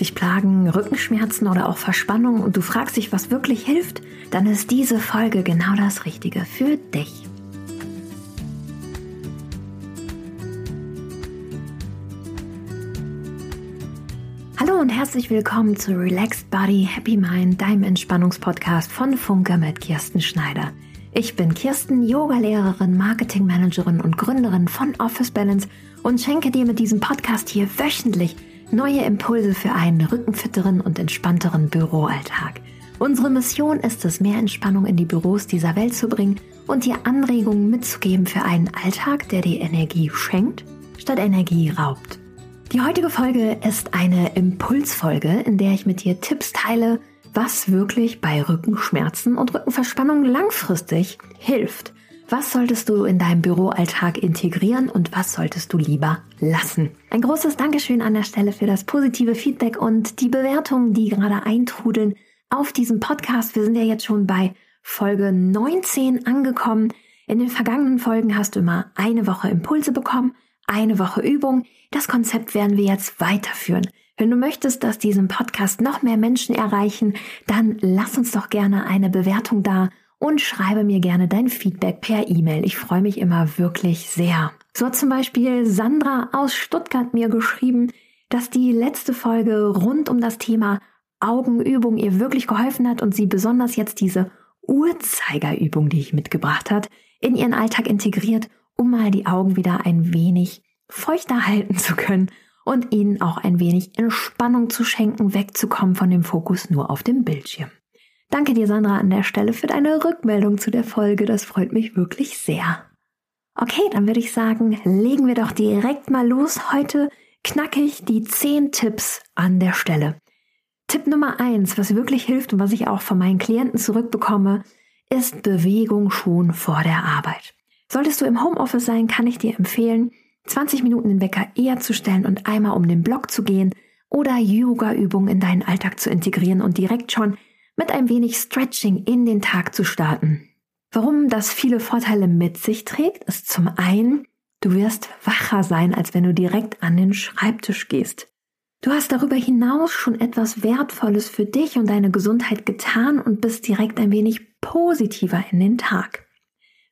Dich plagen Rückenschmerzen oder auch Verspannung und du fragst dich, was wirklich hilft? Dann ist diese Folge genau das Richtige für dich. Hallo und herzlich willkommen zu Relaxed Body Happy Mind, deinem Entspannungspodcast von Funke mit Kirsten Schneider. Ich bin Kirsten, Yogalehrerin, Marketingmanagerin und Gründerin von Office Balance und schenke dir mit diesem Podcast hier wöchentlich Neue Impulse für einen rückenfitteren und entspannteren Büroalltag. Unsere Mission ist es, mehr Entspannung in die Büros dieser Welt zu bringen und dir Anregungen mitzugeben für einen Alltag, der dir Energie schenkt, statt Energie raubt. Die heutige Folge ist eine Impulsfolge, in der ich mit dir Tipps teile, was wirklich bei Rückenschmerzen und Rückenverspannung langfristig hilft was solltest du in deinem Büroalltag integrieren und was solltest du lieber lassen? Ein großes Dankeschön an der Stelle für das positive Feedback und die Bewertungen, die gerade eintrudeln auf diesem Podcast. Wir sind ja jetzt schon bei Folge 19 angekommen. In den vergangenen Folgen hast du immer eine Woche Impulse bekommen, eine Woche Übung. Das Konzept werden wir jetzt weiterführen. Wenn du möchtest, dass diesen Podcast noch mehr Menschen erreichen, dann lass uns doch gerne eine Bewertung da und schreibe mir gerne dein Feedback per E-Mail. Ich freue mich immer wirklich sehr. So hat zum Beispiel Sandra aus Stuttgart mir geschrieben, dass die letzte Folge rund um das Thema Augenübung ihr wirklich geholfen hat und sie besonders jetzt diese Uhrzeigerübung, die ich mitgebracht hat, in ihren Alltag integriert, um mal die Augen wieder ein wenig feuchter halten zu können und ihnen auch ein wenig Entspannung zu schenken, wegzukommen von dem Fokus nur auf dem Bildschirm. Danke dir, Sandra, an der Stelle für deine Rückmeldung zu der Folge. Das freut mich wirklich sehr. Okay, dann würde ich sagen, legen wir doch direkt mal los. Heute knacke ich die 10 Tipps an der Stelle. Tipp Nummer 1, was wirklich hilft und was ich auch von meinen Klienten zurückbekomme, ist Bewegung schon vor der Arbeit. Solltest du im Homeoffice sein, kann ich dir empfehlen, 20 Minuten den Wecker eher zu stellen und einmal um den Block zu gehen oder Yoga-Übungen in deinen Alltag zu integrieren und direkt schon mit ein wenig Stretching in den Tag zu starten. Warum das viele Vorteile mit sich trägt, ist zum einen, du wirst wacher sein, als wenn du direkt an den Schreibtisch gehst. Du hast darüber hinaus schon etwas Wertvolles für dich und deine Gesundheit getan und bist direkt ein wenig positiver in den Tag.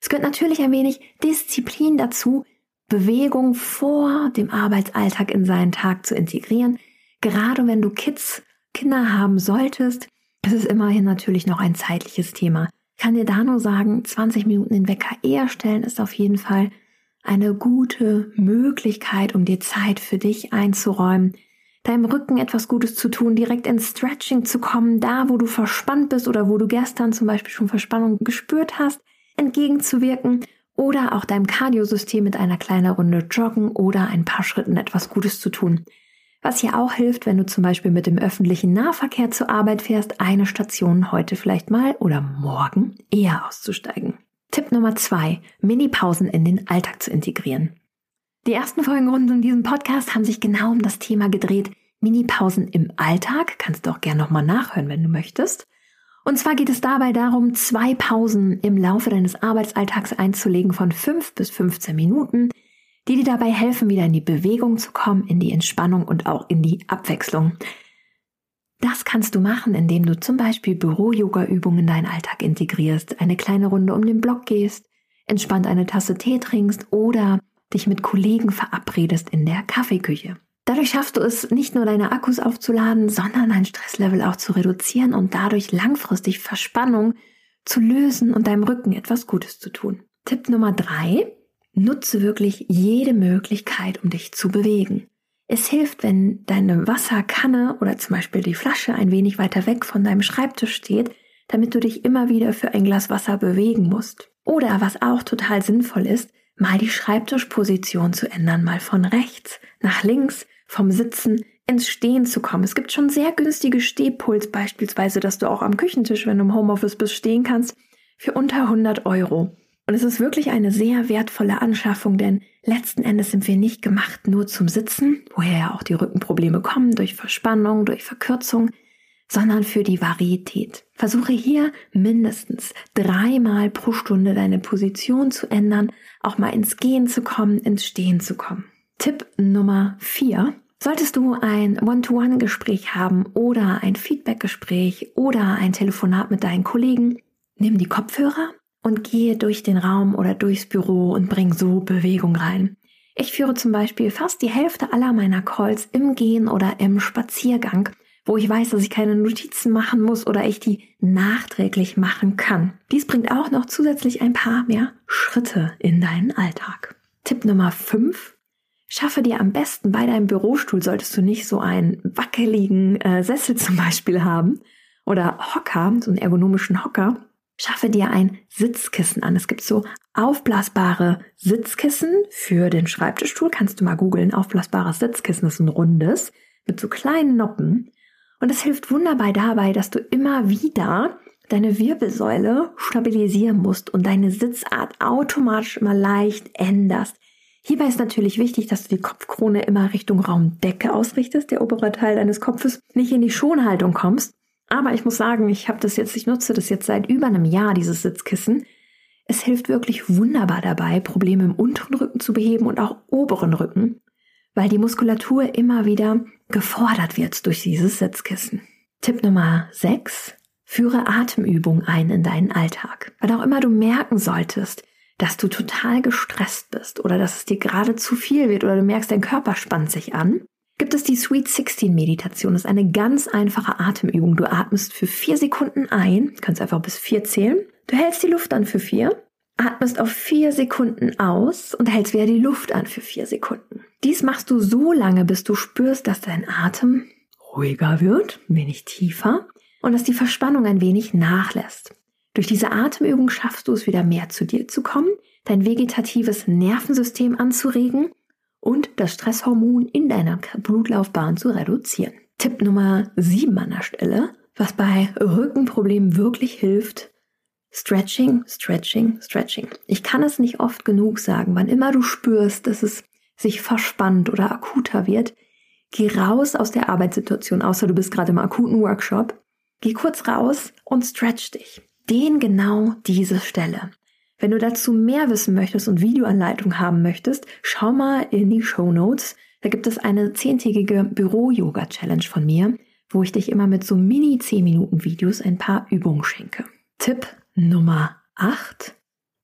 Es gehört natürlich ein wenig Disziplin dazu, Bewegung vor dem Arbeitsalltag in seinen Tag zu integrieren. Gerade wenn du Kids, Kinder haben solltest, es ist immerhin natürlich noch ein zeitliches Thema. Ich kann dir da nur sagen, 20 Minuten den Wecker eher stellen ist auf jeden Fall eine gute Möglichkeit, um dir Zeit für dich einzuräumen, deinem Rücken etwas Gutes zu tun, direkt ins Stretching zu kommen, da wo du verspannt bist oder wo du gestern zum Beispiel schon Verspannung gespürt hast, entgegenzuwirken oder auch deinem Kardiosystem mit einer kleinen Runde joggen oder ein paar Schritten etwas Gutes zu tun. Was hier auch hilft, wenn du zum Beispiel mit dem öffentlichen Nahverkehr zur Arbeit fährst, eine Station heute vielleicht mal oder morgen eher auszusteigen. Tipp Nummer zwei, Mini-Pausen in den Alltag zu integrieren. Die ersten Folgen rund um diesen Podcast haben sich genau um das Thema gedreht. Mini-Pausen im Alltag, kannst du auch gerne nochmal nachhören, wenn du möchtest. Und zwar geht es dabei darum, zwei Pausen im Laufe deines Arbeitsalltags einzulegen von fünf bis 15 Minuten, die dir dabei helfen, wieder in die Bewegung zu kommen, in die Entspannung und auch in die Abwechslung. Das kannst du machen, indem du zum Beispiel Büro-Yoga-Übungen in deinen Alltag integrierst, eine kleine Runde um den Block gehst, entspannt eine Tasse Tee trinkst oder dich mit Kollegen verabredest in der Kaffeeküche. Dadurch schaffst du es, nicht nur deine Akkus aufzuladen, sondern dein Stresslevel auch zu reduzieren und dadurch langfristig Verspannung zu lösen und deinem Rücken etwas Gutes zu tun. Tipp Nummer drei Nutze wirklich jede Möglichkeit, um dich zu bewegen. Es hilft, wenn deine Wasserkanne oder zum Beispiel die Flasche ein wenig weiter weg von deinem Schreibtisch steht, damit du dich immer wieder für ein Glas Wasser bewegen musst. Oder was auch total sinnvoll ist, mal die Schreibtischposition zu ändern, mal von rechts nach links, vom Sitzen ins Stehen zu kommen. Es gibt schon sehr günstige Stehpuls beispielsweise, dass du auch am Küchentisch, wenn du im Homeoffice bist, stehen kannst, für unter 100 Euro. Und es ist wirklich eine sehr wertvolle Anschaffung, denn letzten Endes sind wir nicht gemacht nur zum Sitzen, woher ja auch die Rückenprobleme kommen, durch Verspannung, durch Verkürzung, sondern für die Varietät. Versuche hier mindestens dreimal pro Stunde deine Position zu ändern, auch mal ins Gehen zu kommen, ins Stehen zu kommen. Tipp Nummer vier. Solltest du ein One-to-One-Gespräch haben oder ein Feedback-Gespräch oder ein Telefonat mit deinen Kollegen, nimm die Kopfhörer und gehe durch den Raum oder durchs Büro und bring so Bewegung rein. Ich führe zum Beispiel fast die Hälfte aller meiner Calls im Gehen oder im Spaziergang, wo ich weiß, dass ich keine Notizen machen muss oder ich die nachträglich machen kann. Dies bringt auch noch zusätzlich ein paar mehr Schritte in deinen Alltag. Tipp Nummer 5 Schaffe dir am besten bei deinem Bürostuhl, solltest du nicht so einen wackeligen äh, Sessel zum Beispiel haben oder Hocker, so einen ergonomischen Hocker. Schaffe dir ein Sitzkissen an. Es gibt so aufblasbare Sitzkissen für den Schreibtischstuhl. Kannst du mal googeln. Aufblasbares Sitzkissen ist ein rundes mit so kleinen Noppen. Und es hilft wunderbar dabei, dass du immer wieder deine Wirbelsäule stabilisieren musst und deine Sitzart automatisch immer leicht änderst. Hierbei ist natürlich wichtig, dass du die Kopfkrone immer Richtung Raumdecke ausrichtest, der obere Teil deines Kopfes nicht in die Schonhaltung kommst. Aber ich muss sagen, ich habe das jetzt, ich nutze das jetzt seit über einem Jahr, dieses Sitzkissen. Es hilft wirklich wunderbar dabei, Probleme im unteren Rücken zu beheben und auch oberen Rücken, weil die Muskulatur immer wieder gefordert wird durch dieses Sitzkissen. Tipp Nummer 6. Führe Atemübungen ein in deinen Alltag. Weil auch immer du merken solltest, dass du total gestresst bist oder dass es dir gerade zu viel wird oder du merkst, dein Körper spannt sich an, gibt es die Sweet 16 Meditation. Das ist eine ganz einfache Atemübung. Du atmest für vier Sekunden ein, kannst einfach bis vier zählen. Du hältst die Luft an für vier, atmest auf vier Sekunden aus und hältst wieder die Luft an für vier Sekunden. Dies machst du so lange, bis du spürst, dass dein Atem ruhiger wird, ein wenig tiefer und dass die Verspannung ein wenig nachlässt. Durch diese Atemübung schaffst du es wieder mehr zu dir zu kommen, dein vegetatives Nervensystem anzuregen und das Stresshormon in deiner Blutlaufbahn zu reduzieren. Tipp Nummer 7 an der Stelle, was bei Rückenproblemen wirklich hilft, Stretching, Stretching, Stretching. Ich kann es nicht oft genug sagen, wann immer du spürst, dass es sich verspannt oder akuter wird, geh raus aus der Arbeitssituation, außer du bist gerade im akuten Workshop. Geh kurz raus und stretch dich den genau diese Stelle. Wenn du dazu mehr wissen möchtest und Videoanleitung haben möchtest, schau mal in die Show Notes. Da gibt es eine zehntägige Büro-Yoga-Challenge von mir, wo ich dich immer mit so mini 10 Minuten Videos ein paar Übungen schenke. Tipp Nummer 8.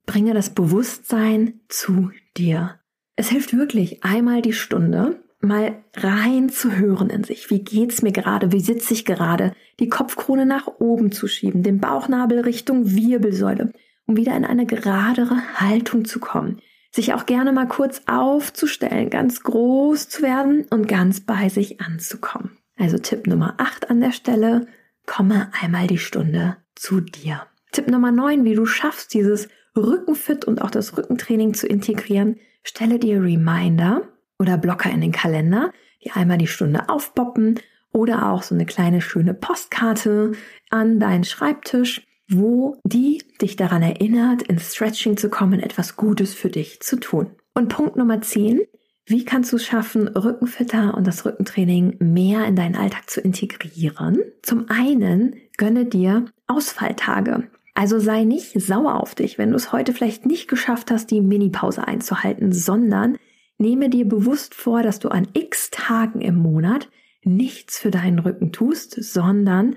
Bringe das Bewusstsein zu dir. Es hilft wirklich einmal die Stunde, mal rein zu hören in sich. Wie geht's mir gerade? Wie sitze ich gerade? Die Kopfkrone nach oben zu schieben, den Bauchnabel Richtung Wirbelsäule, um wieder in eine geradere Haltung zu kommen. Sich auch gerne mal kurz aufzustellen, ganz groß zu werden und ganz bei sich anzukommen. Also Tipp Nummer 8 an der Stelle, komme einmal die Stunde zu dir. Tipp Nummer 9, wie du schaffst, dieses Rückenfit und auch das Rückentraining zu integrieren, stelle dir Reminder, oder Blocker in den Kalender, die einmal die Stunde aufpoppen oder auch so eine kleine schöne Postkarte an deinen Schreibtisch, wo die dich daran erinnert, ins Stretching zu kommen, etwas Gutes für dich zu tun. Und Punkt Nummer 10, wie kannst du es schaffen, Rückenfitter und das Rückentraining mehr in deinen Alltag zu integrieren? Zum einen gönne dir Ausfalltage. Also sei nicht sauer auf dich, wenn du es heute vielleicht nicht geschafft hast, die Minipause einzuhalten, sondern Nehme dir bewusst vor, dass du an x Tagen im Monat nichts für deinen Rücken tust, sondern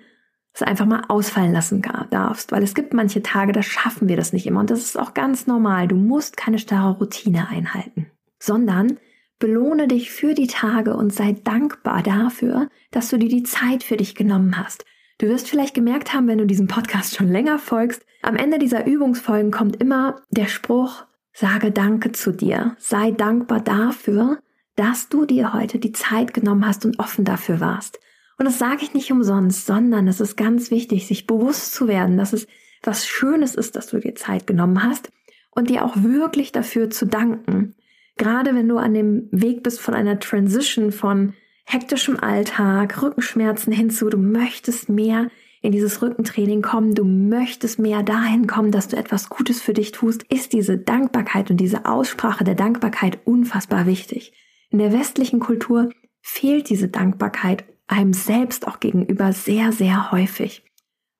es einfach mal ausfallen lassen darfst, weil es gibt manche Tage, da schaffen wir das nicht immer und das ist auch ganz normal. Du musst keine starre Routine einhalten, sondern belohne dich für die Tage und sei dankbar dafür, dass du dir die Zeit für dich genommen hast. Du wirst vielleicht gemerkt haben, wenn du diesem Podcast schon länger folgst, am Ende dieser Übungsfolgen kommt immer der Spruch, Sage Danke zu dir. Sei dankbar dafür, dass du dir heute die Zeit genommen hast und offen dafür warst. Und das sage ich nicht umsonst, sondern es ist ganz wichtig, sich bewusst zu werden, dass es was Schönes ist, dass du dir Zeit genommen hast und dir auch wirklich dafür zu danken. Gerade wenn du an dem Weg bist von einer Transition von hektischem Alltag, Rückenschmerzen hinzu, du möchtest mehr in dieses Rückentraining kommen, du möchtest mehr dahin kommen, dass du etwas Gutes für dich tust, ist diese Dankbarkeit und diese Aussprache der Dankbarkeit unfassbar wichtig. In der westlichen Kultur fehlt diese Dankbarkeit einem selbst auch gegenüber sehr, sehr häufig.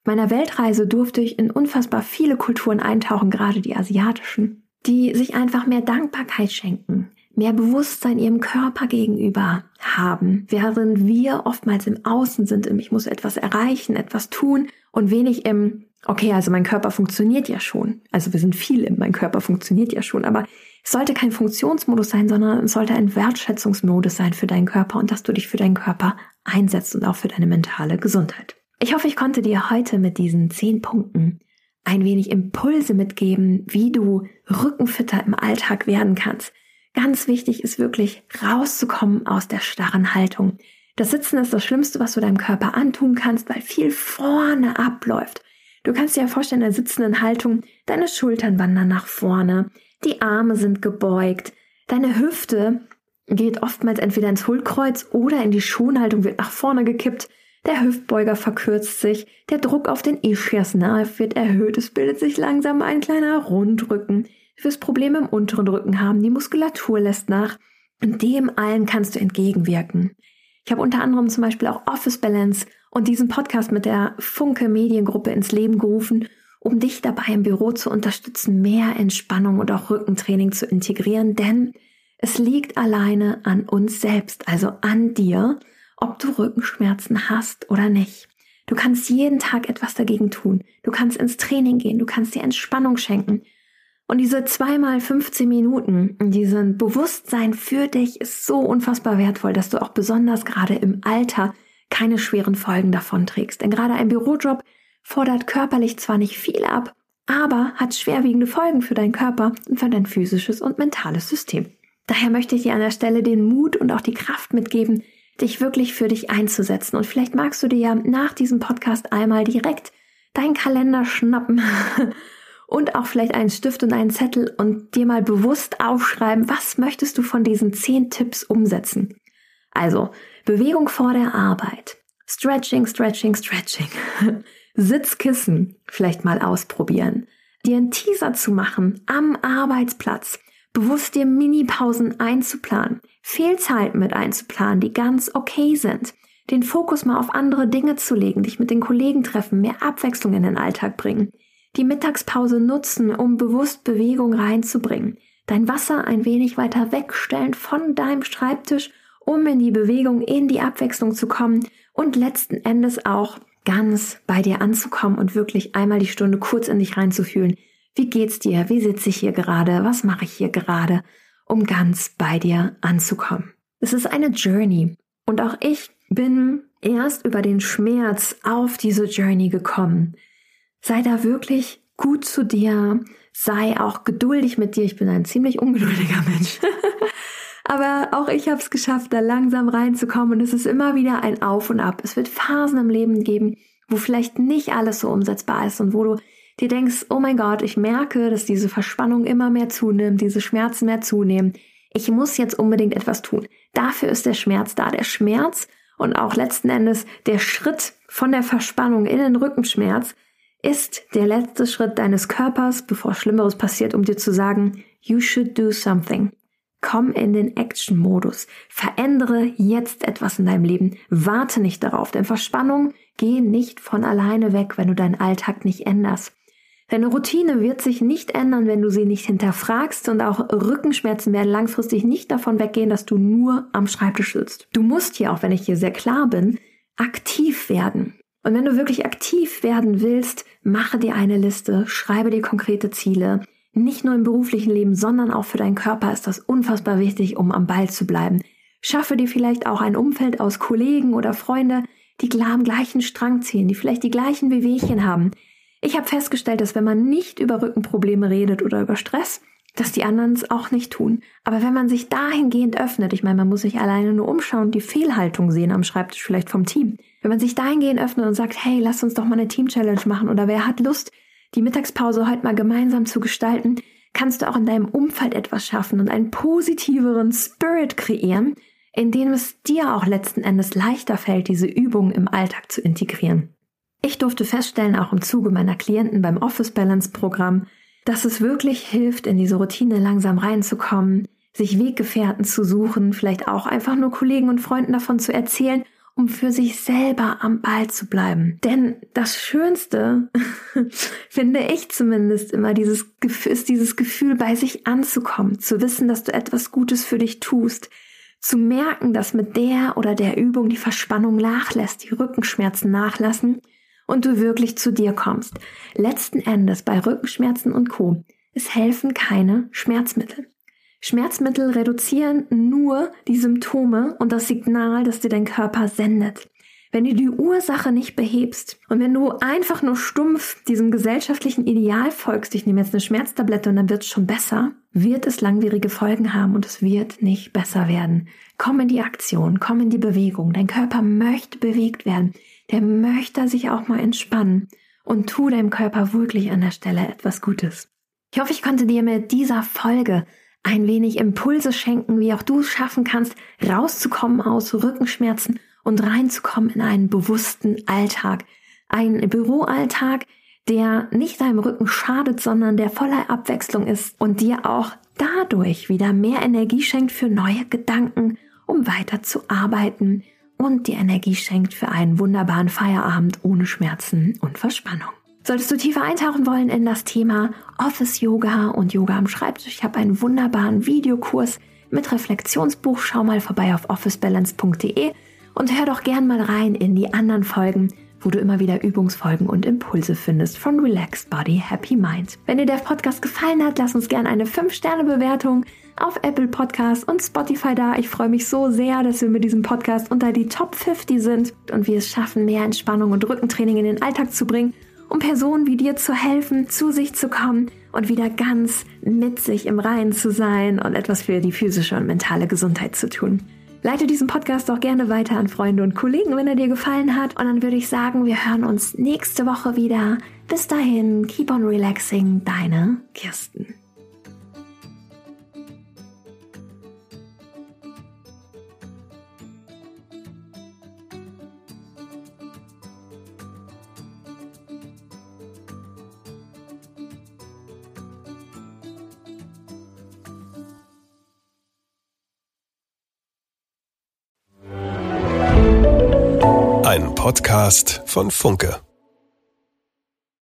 Meiner Weltreise durfte ich in unfassbar viele Kulturen eintauchen, gerade die asiatischen, die sich einfach mehr Dankbarkeit schenken, mehr Bewusstsein ihrem Körper gegenüber haben, während wir oftmals im Außen sind, im ich muss etwas erreichen, etwas tun und wenig im okay, also mein Körper funktioniert ja schon. Also wir sind viel im mein Körper funktioniert ja schon, aber es sollte kein Funktionsmodus sein, sondern es sollte ein Wertschätzungsmodus sein für deinen Körper und dass du dich für deinen Körper einsetzt und auch für deine mentale Gesundheit. Ich hoffe, ich konnte dir heute mit diesen zehn Punkten ein wenig Impulse mitgeben, wie du rückenfitter im Alltag werden kannst. Ganz wichtig ist wirklich rauszukommen aus der starren Haltung. Das Sitzen ist das Schlimmste, was du deinem Körper antun kannst, weil viel vorne abläuft. Du kannst dir ja vorstellen, in der sitzenden Haltung, deine Schultern wandern nach vorne, die Arme sind gebeugt, deine Hüfte geht oftmals entweder ins Hohlkreuz oder in die Schonhaltung wird nach vorne gekippt, der Hüftbeuger verkürzt sich, der Druck auf den Ischiasnerv wird erhöht, es bildet sich langsam ein kleiner Rundrücken. Du wirst Probleme im unteren Rücken haben, die Muskulatur lässt nach. Und dem allen kannst du entgegenwirken. Ich habe unter anderem zum Beispiel auch Office Balance und diesen Podcast mit der Funke Mediengruppe ins Leben gerufen um dich dabei im Büro zu unterstützen, mehr Entspannung und auch Rückentraining zu integrieren, denn es liegt alleine an uns selbst, also an dir, ob du Rückenschmerzen hast oder nicht. Du kannst jeden Tag etwas dagegen tun. Du kannst ins Training gehen, du kannst dir Entspannung schenken. Und diese zweimal 15 Minuten, diesen Bewusstsein für dich ist so unfassbar wertvoll, dass du auch besonders gerade im Alter keine schweren Folgen davon trägst. Denn gerade ein Bürojob fordert körperlich zwar nicht viel ab, aber hat schwerwiegende Folgen für deinen Körper und für dein physisches und mentales System. Daher möchte ich dir an der Stelle den Mut und auch die Kraft mitgeben, dich wirklich für dich einzusetzen. Und vielleicht magst du dir ja nach diesem Podcast einmal direkt deinen Kalender schnappen und auch vielleicht einen Stift und einen Zettel und dir mal bewusst aufschreiben, was möchtest du von diesen zehn Tipps umsetzen. Also Bewegung vor der Arbeit, Stretching, Stretching, Stretching. Sitzkissen vielleicht mal ausprobieren. Dir einen Teaser zu machen am Arbeitsplatz. Bewusst dir Minipausen einzuplanen. Fehlzeiten mit einzuplanen, die ganz okay sind. Den Fokus mal auf andere Dinge zu legen, dich mit den Kollegen treffen, mehr Abwechslung in den Alltag bringen. Die Mittagspause nutzen, um bewusst Bewegung reinzubringen. Dein Wasser ein wenig weiter wegstellen von deinem Schreibtisch, um in die Bewegung, in die Abwechslung zu kommen und letzten Endes auch ganz bei dir anzukommen und wirklich einmal die Stunde kurz in dich reinzufühlen. Wie geht's dir? Wie sitze ich hier gerade? Was mache ich hier gerade? Um ganz bei dir anzukommen. Es ist eine Journey. Und auch ich bin erst über den Schmerz auf diese Journey gekommen. Sei da wirklich gut zu dir. Sei auch geduldig mit dir. Ich bin ein ziemlich ungeduldiger Mensch. Aber auch ich habe es geschafft, da langsam reinzukommen und es ist immer wieder ein Auf und Ab. Es wird Phasen im Leben geben, wo vielleicht nicht alles so umsetzbar ist und wo du dir denkst, oh mein Gott, ich merke, dass diese Verspannung immer mehr zunimmt, diese Schmerzen mehr zunehmen. Ich muss jetzt unbedingt etwas tun. Dafür ist der Schmerz da. Der Schmerz und auch letzten Endes der Schritt von der Verspannung in den Rückenschmerz ist der letzte Schritt deines Körpers, bevor Schlimmeres passiert, um dir zu sagen, you should do something. Komm in den Action-Modus. Verändere jetzt etwas in deinem Leben. Warte nicht darauf, denn Verspannungen gehen nicht von alleine weg, wenn du deinen Alltag nicht änderst. Deine Routine wird sich nicht ändern, wenn du sie nicht hinterfragst und auch Rückenschmerzen werden langfristig nicht davon weggehen, dass du nur am Schreibtisch sitzt. Du musst hier, auch wenn ich hier sehr klar bin, aktiv werden. Und wenn du wirklich aktiv werden willst, mache dir eine Liste, schreibe dir konkrete Ziele, nicht nur im beruflichen Leben, sondern auch für deinen Körper ist das unfassbar wichtig, um am Ball zu bleiben. Schaffe dir vielleicht auch ein Umfeld aus Kollegen oder Freunde, die am gleichen Strang ziehen, die vielleicht die gleichen Wehwehchen haben. Ich habe festgestellt, dass wenn man nicht über Rückenprobleme redet oder über Stress, dass die anderen es auch nicht tun. Aber wenn man sich dahingehend öffnet, ich meine, man muss sich alleine nur umschauen, die Fehlhaltung sehen am Schreibtisch vielleicht vom Team. Wenn man sich dahingehend öffnet und sagt, hey, lass uns doch mal eine Team-Challenge machen oder wer hat Lust, die Mittagspause heute mal gemeinsam zu gestalten, kannst du auch in deinem Umfeld etwas schaffen und einen positiveren Spirit kreieren, in dem es dir auch letzten Endes leichter fällt, diese Übungen im Alltag zu integrieren. Ich durfte feststellen, auch im Zuge meiner Klienten beim Office Balance Programm, dass es wirklich hilft, in diese Routine langsam reinzukommen, sich Weggefährten zu suchen, vielleicht auch einfach nur Kollegen und Freunden davon zu erzählen um für sich selber am Ball zu bleiben. Denn das Schönste, finde ich zumindest immer, dieses, ist dieses Gefühl, bei sich anzukommen, zu wissen, dass du etwas Gutes für dich tust, zu merken, dass mit der oder der Übung die Verspannung nachlässt, die Rückenschmerzen nachlassen und du wirklich zu dir kommst. Letzten Endes bei Rückenschmerzen und Co. Es helfen keine Schmerzmittel. Schmerzmittel reduzieren nur die Symptome und das Signal, das dir dein Körper sendet. Wenn du die Ursache nicht behebst und wenn du einfach nur stumpf diesem gesellschaftlichen Ideal folgst, ich nehme jetzt eine Schmerztablette und dann wird es schon besser, wird es langwierige Folgen haben und es wird nicht besser werden. Komm in die Aktion, komm in die Bewegung. Dein Körper möchte bewegt werden. Der möchte sich auch mal entspannen und tu deinem Körper wirklich an der Stelle etwas Gutes. Ich hoffe, ich konnte dir mit dieser Folge ein wenig Impulse schenken, wie auch du es schaffen kannst, rauszukommen aus Rückenschmerzen und reinzukommen in einen bewussten Alltag. Ein Büroalltag, der nicht deinem Rücken schadet, sondern der voller Abwechslung ist und dir auch dadurch wieder mehr Energie schenkt für neue Gedanken, um weiter zu arbeiten und dir Energie schenkt für einen wunderbaren Feierabend ohne Schmerzen und Verspannung. Solltest du tiefer eintauchen wollen in das Thema Office Yoga und Yoga am Schreibtisch, ich habe einen wunderbaren Videokurs mit Reflexionsbuch. Schau mal vorbei auf officebalance.de und hör doch gern mal rein in die anderen Folgen, wo du immer wieder Übungsfolgen und Impulse findest von Relaxed Body, Happy Mind. Wenn dir der Podcast gefallen hat, lass uns gerne eine 5-Sterne-Bewertung auf Apple Podcasts und Spotify da. Ich freue mich so sehr, dass wir mit diesem Podcast unter die Top 50 sind und wir es schaffen, mehr Entspannung und Rückentraining in den Alltag zu bringen um Personen wie dir zu helfen, zu sich zu kommen und wieder ganz mit sich im Reinen zu sein und etwas für die physische und mentale Gesundheit zu tun. Leite diesen Podcast auch gerne weiter an Freunde und Kollegen, wenn er dir gefallen hat. Und dann würde ich sagen, wir hören uns nächste Woche wieder. Bis dahin, keep on relaxing, deine Kirsten. Podcast von Funke.